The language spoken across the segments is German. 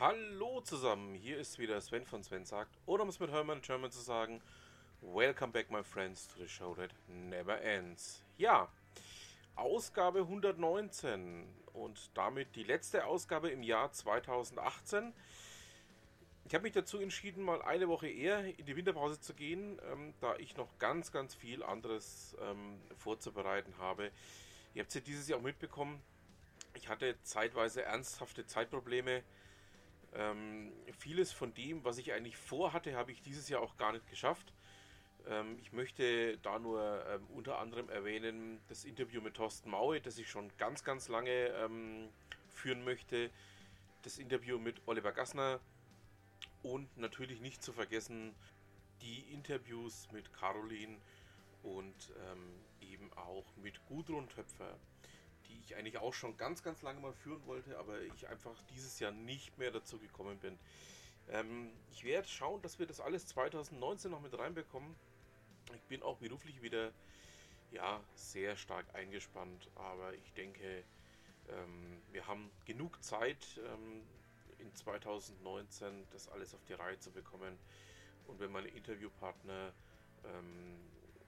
Hallo zusammen, hier ist wieder Sven von Sven sagt, oder um es mit Hermann German zu sagen, Welcome back my friends to the show that never ends. Ja, Ausgabe 119 und damit die letzte Ausgabe im Jahr 2018. Ich habe mich dazu entschieden, mal eine Woche eher in die Winterpause zu gehen, ähm, da ich noch ganz, ganz viel anderes ähm, vorzubereiten habe. Ihr habt es ja dieses Jahr auch mitbekommen. Ich hatte zeitweise ernsthafte Zeitprobleme ähm, vieles von dem, was ich eigentlich vorhatte, habe ich dieses Jahr auch gar nicht geschafft. Ähm, ich möchte da nur ähm, unter anderem erwähnen das Interview mit Thorsten Maue, das ich schon ganz, ganz lange ähm, führen möchte. Das Interview mit Oliver Gassner und natürlich nicht zu vergessen die Interviews mit Caroline und ähm, eben auch mit Gudrun Töpfer die ich eigentlich auch schon ganz, ganz lange mal führen wollte, aber ich einfach dieses Jahr nicht mehr dazu gekommen bin. Ähm, ich werde schauen, dass wir das alles 2019 noch mit reinbekommen. Ich bin auch beruflich wieder ja, sehr stark eingespannt, aber ich denke, ähm, wir haben genug Zeit ähm, in 2019 das alles auf die Reihe zu bekommen. Und wenn meine Interviewpartner ähm,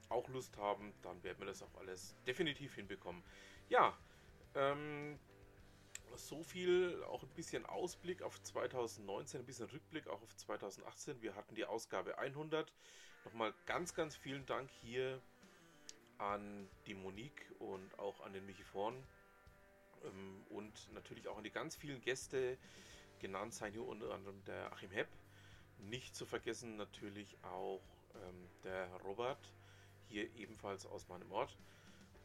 auch Lust haben, dann werden wir das auch alles definitiv hinbekommen. Ja, ähm, so viel, auch ein bisschen Ausblick auf 2019, ein bisschen Rückblick auch auf 2018. Wir hatten die Ausgabe 100. Nochmal ganz, ganz vielen Dank hier an die Monique und auch an den Michi Vorn. Ähm, und natürlich auch an die ganz vielen Gäste, genannt seien hier unter anderem der Achim Hepp. Nicht zu vergessen natürlich auch ähm, der Robert, hier ebenfalls aus meinem Ort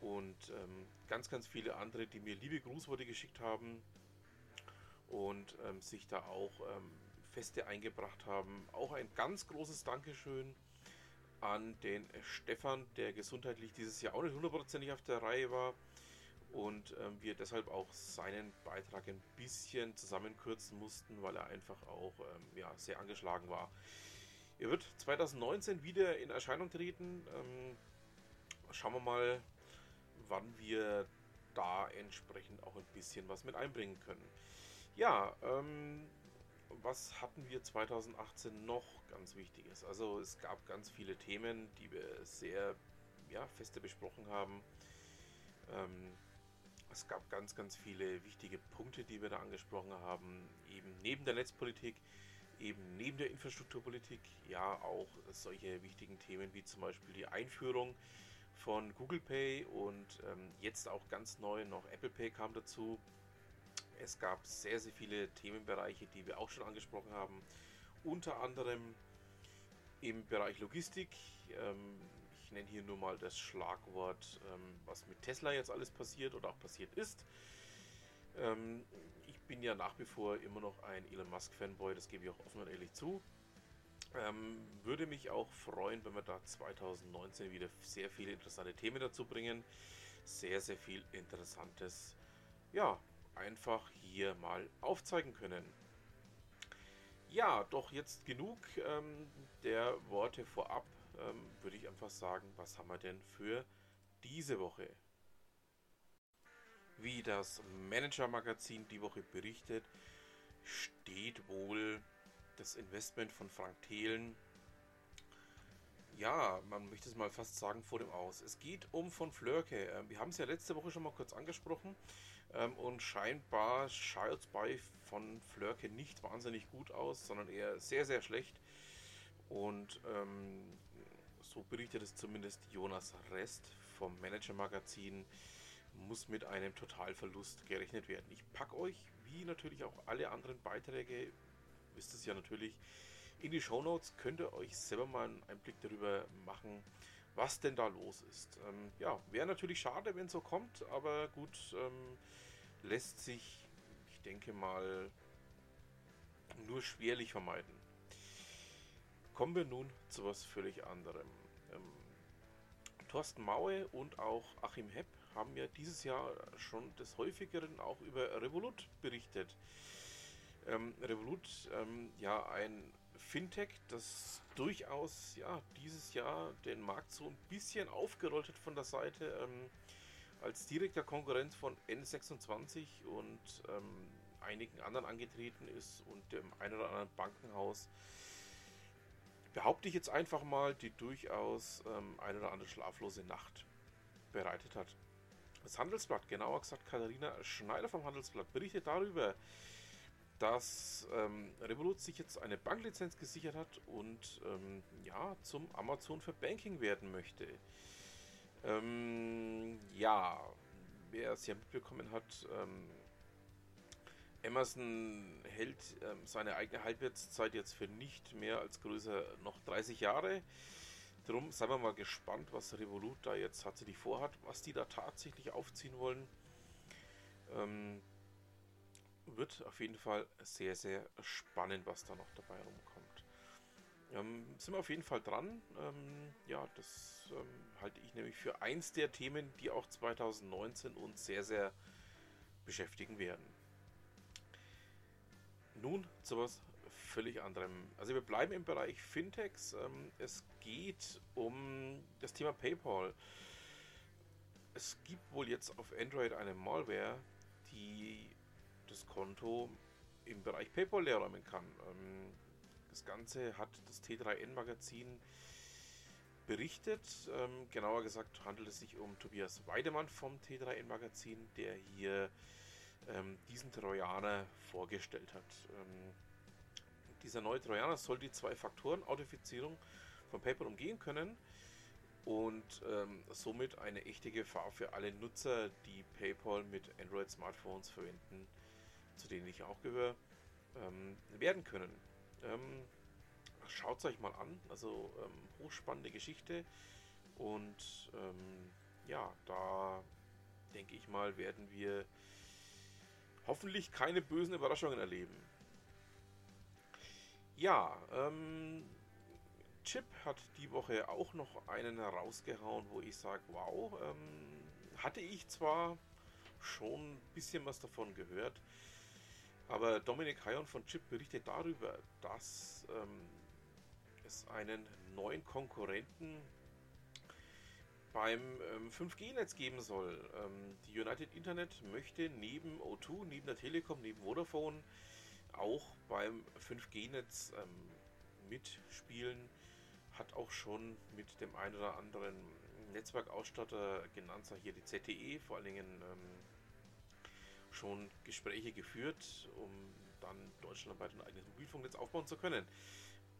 und ähm, ganz, ganz viele andere, die mir liebe Grußworte geschickt haben und ähm, sich da auch ähm, Feste eingebracht haben. Auch ein ganz großes Dankeschön an den Stefan, der gesundheitlich dieses Jahr auch nicht hundertprozentig auf der Reihe war und ähm, wir deshalb auch seinen Beitrag ein bisschen zusammenkürzen mussten, weil er einfach auch ähm, ja, sehr angeschlagen war. Er wird 2019 wieder in Erscheinung treten. Ähm, schauen wir mal, wann wir da entsprechend auch ein bisschen was mit einbringen können. Ja, ähm, was hatten wir 2018 noch ganz Wichtiges? Also es gab ganz viele Themen, die wir sehr ja, feste besprochen haben. Ähm, es gab ganz, ganz viele wichtige Punkte, die wir da angesprochen haben. Eben neben der Netzpolitik, eben neben der Infrastrukturpolitik, ja auch solche wichtigen Themen wie zum Beispiel die Einführung von Google Pay und ähm, jetzt auch ganz neu noch Apple Pay kam dazu. Es gab sehr, sehr viele Themenbereiche, die wir auch schon angesprochen haben. Unter anderem im Bereich Logistik. Ähm, ich nenne hier nur mal das Schlagwort, ähm, was mit Tesla jetzt alles passiert oder auch passiert ist. Ähm, bin ja nach wie vor immer noch ein Elon Musk Fanboy, das gebe ich auch offen und ehrlich zu. Ähm, würde mich auch freuen, wenn wir da 2019 wieder sehr viele interessante Themen dazu bringen. Sehr, sehr viel Interessantes, ja, einfach hier mal aufzeigen können. Ja, doch jetzt genug ähm, der Worte vorab. Ähm, würde ich einfach sagen, was haben wir denn für diese Woche? Wie das Manager-Magazin die Woche berichtet, steht wohl das Investment von Frank Thelen, ja, man möchte es mal fast sagen, vor dem Aus. Es geht um von Flörke. Ähm, wir haben es ja letzte Woche schon mal kurz angesprochen ähm, und scheinbar schaut es bei von Flörke nicht wahnsinnig gut aus, sondern eher sehr, sehr schlecht. Und ähm, so berichtet es zumindest Jonas Rest vom Manager Magazin, muss mit einem Totalverlust gerechnet werden. Ich packe euch, wie natürlich auch alle anderen Beiträge, wisst es ja natürlich, in die Show Notes könnt ihr euch selber mal einen Einblick darüber machen, was denn da los ist. Ähm, ja, wäre natürlich schade, wenn so kommt, aber gut, ähm, lässt sich, ich denke mal, nur schwerlich vermeiden. Kommen wir nun zu was völlig anderem. Ähm, Thorsten Maue und auch Achim Hepp haben ja dieses Jahr schon des häufigeren auch über Revolut berichtet. Ähm, Revolut, ähm, ja, ein Fintech, das durchaus ja, dieses Jahr den Markt so ein bisschen aufgerollt hat von der Seite, ähm, als direkter Konkurrent von N26 und ähm, einigen anderen angetreten ist und dem ein oder anderen Bankenhaus, behaupte ich jetzt einfach mal, die durchaus ähm, eine oder andere schlaflose Nacht bereitet hat. Das Handelsblatt, genauer gesagt Katharina Schneider vom Handelsblatt, berichtet darüber, dass ähm, Revolut sich jetzt eine Banklizenz gesichert hat und ähm, ja, zum Amazon für Banking werden möchte. Ähm, ja, wer es ja mitbekommen hat, Amazon hält ähm, seine eigene Halbwertszeit jetzt für nicht mehr als größer noch 30 Jahre. Drum seien wir mal gespannt, was Revolut da jetzt tatsächlich vorhat, was die da tatsächlich aufziehen wollen. Ähm, wird auf jeden Fall sehr, sehr spannend, was da noch dabei rumkommt. Ähm, sind wir auf jeden Fall dran. Ähm, ja, das ähm, halte ich nämlich für eins der Themen, die auch 2019 uns sehr, sehr beschäftigen werden. Nun zu was völlig anderem. Also wir bleiben im Bereich Fintechs. Ähm, es geht um das Thema PayPal. Es gibt wohl jetzt auf Android eine Malware, die das Konto im Bereich PayPal leerräumen kann. Ähm, das Ganze hat das T3N Magazin berichtet. Ähm, genauer gesagt handelt es sich um Tobias Weidemann vom T3N Magazin, der hier ähm, diesen Trojaner vorgestellt hat. dieser neue Trojaner soll die zwei Faktoren Authentifizierung von PayPal umgehen können und ähm, somit eine echte Gefahr für alle Nutzer, die PayPal mit Android-Smartphones verwenden, zu denen ich auch gehöre, ähm, werden können. Ähm, Schaut es euch mal an, also ähm, hochspannende Geschichte und ähm, ja, da denke ich mal, werden wir hoffentlich keine bösen Überraschungen erleben. Ja, ähm, Chip hat die Woche auch noch einen herausgehauen, wo ich sage, wow, ähm, hatte ich zwar schon ein bisschen was davon gehört, aber Dominik Hayon von Chip berichtet darüber, dass ähm, es einen neuen Konkurrenten beim ähm, 5G-Netz geben soll. Ähm, die United Internet möchte neben O2, neben der Telekom, neben Vodafone auch beim 5G-Netz ähm, mitspielen. Hat auch schon mit dem einen oder anderen Netzwerkausstatter genannt, hier die ZTE, vor allen Dingen ähm, schon Gespräche geführt, um dann deutschlandweit ein eigenes Mobilfunknetz aufbauen zu können.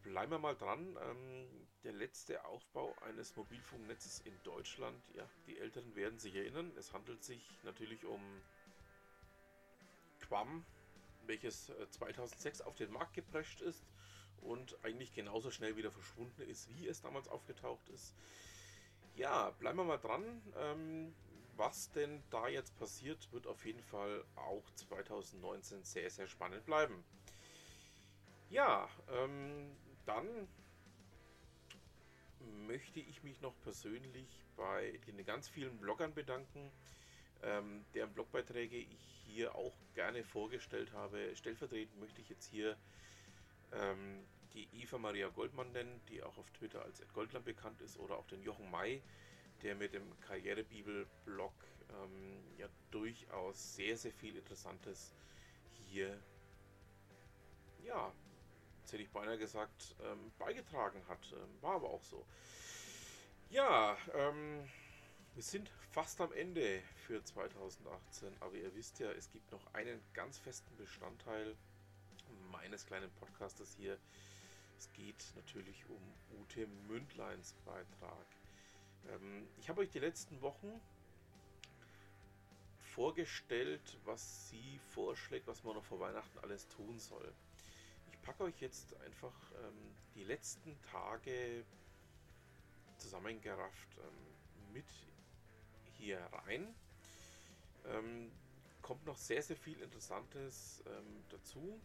Bleiben wir mal dran. Ähm, der letzte Aufbau eines Mobilfunknetzes in Deutschland, ja, die Älteren werden sich erinnern. Es handelt sich natürlich um Quam, welches 2006 äh, auf den Markt geprescht ist und eigentlich genauso schnell wieder verschwunden ist, wie es damals aufgetaucht ist. Ja, bleiben wir mal dran. Ähm, was denn da jetzt passiert, wird auf jeden Fall auch 2019 sehr, sehr spannend bleiben. Ja, ähm, dann möchte ich mich noch persönlich bei den ganz vielen Bloggern bedanken, ähm, deren Blogbeiträge ich hier auch gerne vorgestellt habe. Stellvertretend möchte ich jetzt hier ähm, die Eva Maria Goldmann nennen, die auch auf Twitter als Goldland bekannt ist, oder auch den Jochen May, der mit dem Karrierebibel-Blog ähm, ja durchaus sehr, sehr viel Interessantes hier, ja, jetzt hätte ich beinahe gesagt, ähm, beigetragen hat. Ähm, war aber auch so. Ja, ähm, wir sind fast am Ende für 2018, aber ihr wisst ja, es gibt noch einen ganz festen Bestandteil meines kleinen Podcastes hier. Es geht natürlich um Ute Mündleins Beitrag. Ähm, ich habe euch die letzten Wochen vorgestellt, was sie vorschlägt, was man noch vor Weihnachten alles tun soll. Packe euch jetzt einfach ähm, die letzten Tage zusammengerafft ähm, mit hier rein. Ähm, kommt noch sehr, sehr viel Interessantes ähm, dazu.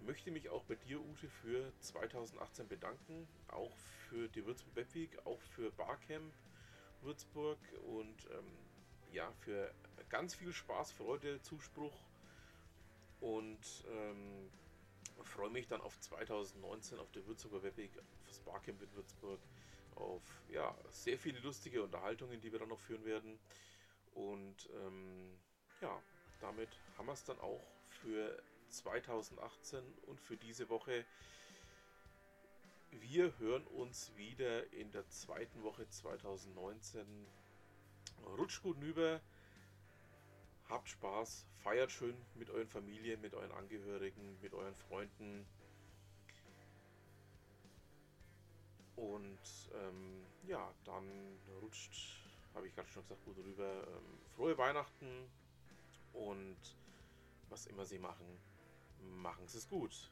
Möchte mich auch bei dir, Ute, für 2018 bedanken. Auch für die Würzburg Webweek, auch für Barcamp Würzburg und ähm, ja, für ganz viel Spaß, Freude, Zuspruch und ähm, freue mich dann auf 2019 auf der Würzburger Webweek, auf das Barcamp in Würzburg, auf ja, sehr viele lustige Unterhaltungen, die wir dann noch führen werden. Und ähm, ja, damit haben wir es dann auch für 2018 und für diese Woche. Wir hören uns wieder in der zweiten Woche 2019. Rutscht gut rüber, habt Spaß, feiert schön mit euren Familien, mit euren Angehörigen, mit euren Freunden. Und ähm, ja, dann rutscht, habe ich gerade schon gesagt, gut rüber. Ähm, frohe Weihnachten und was immer Sie machen, machen Sie es gut.